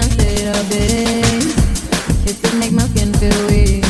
when I fade. It make my skin feel weak.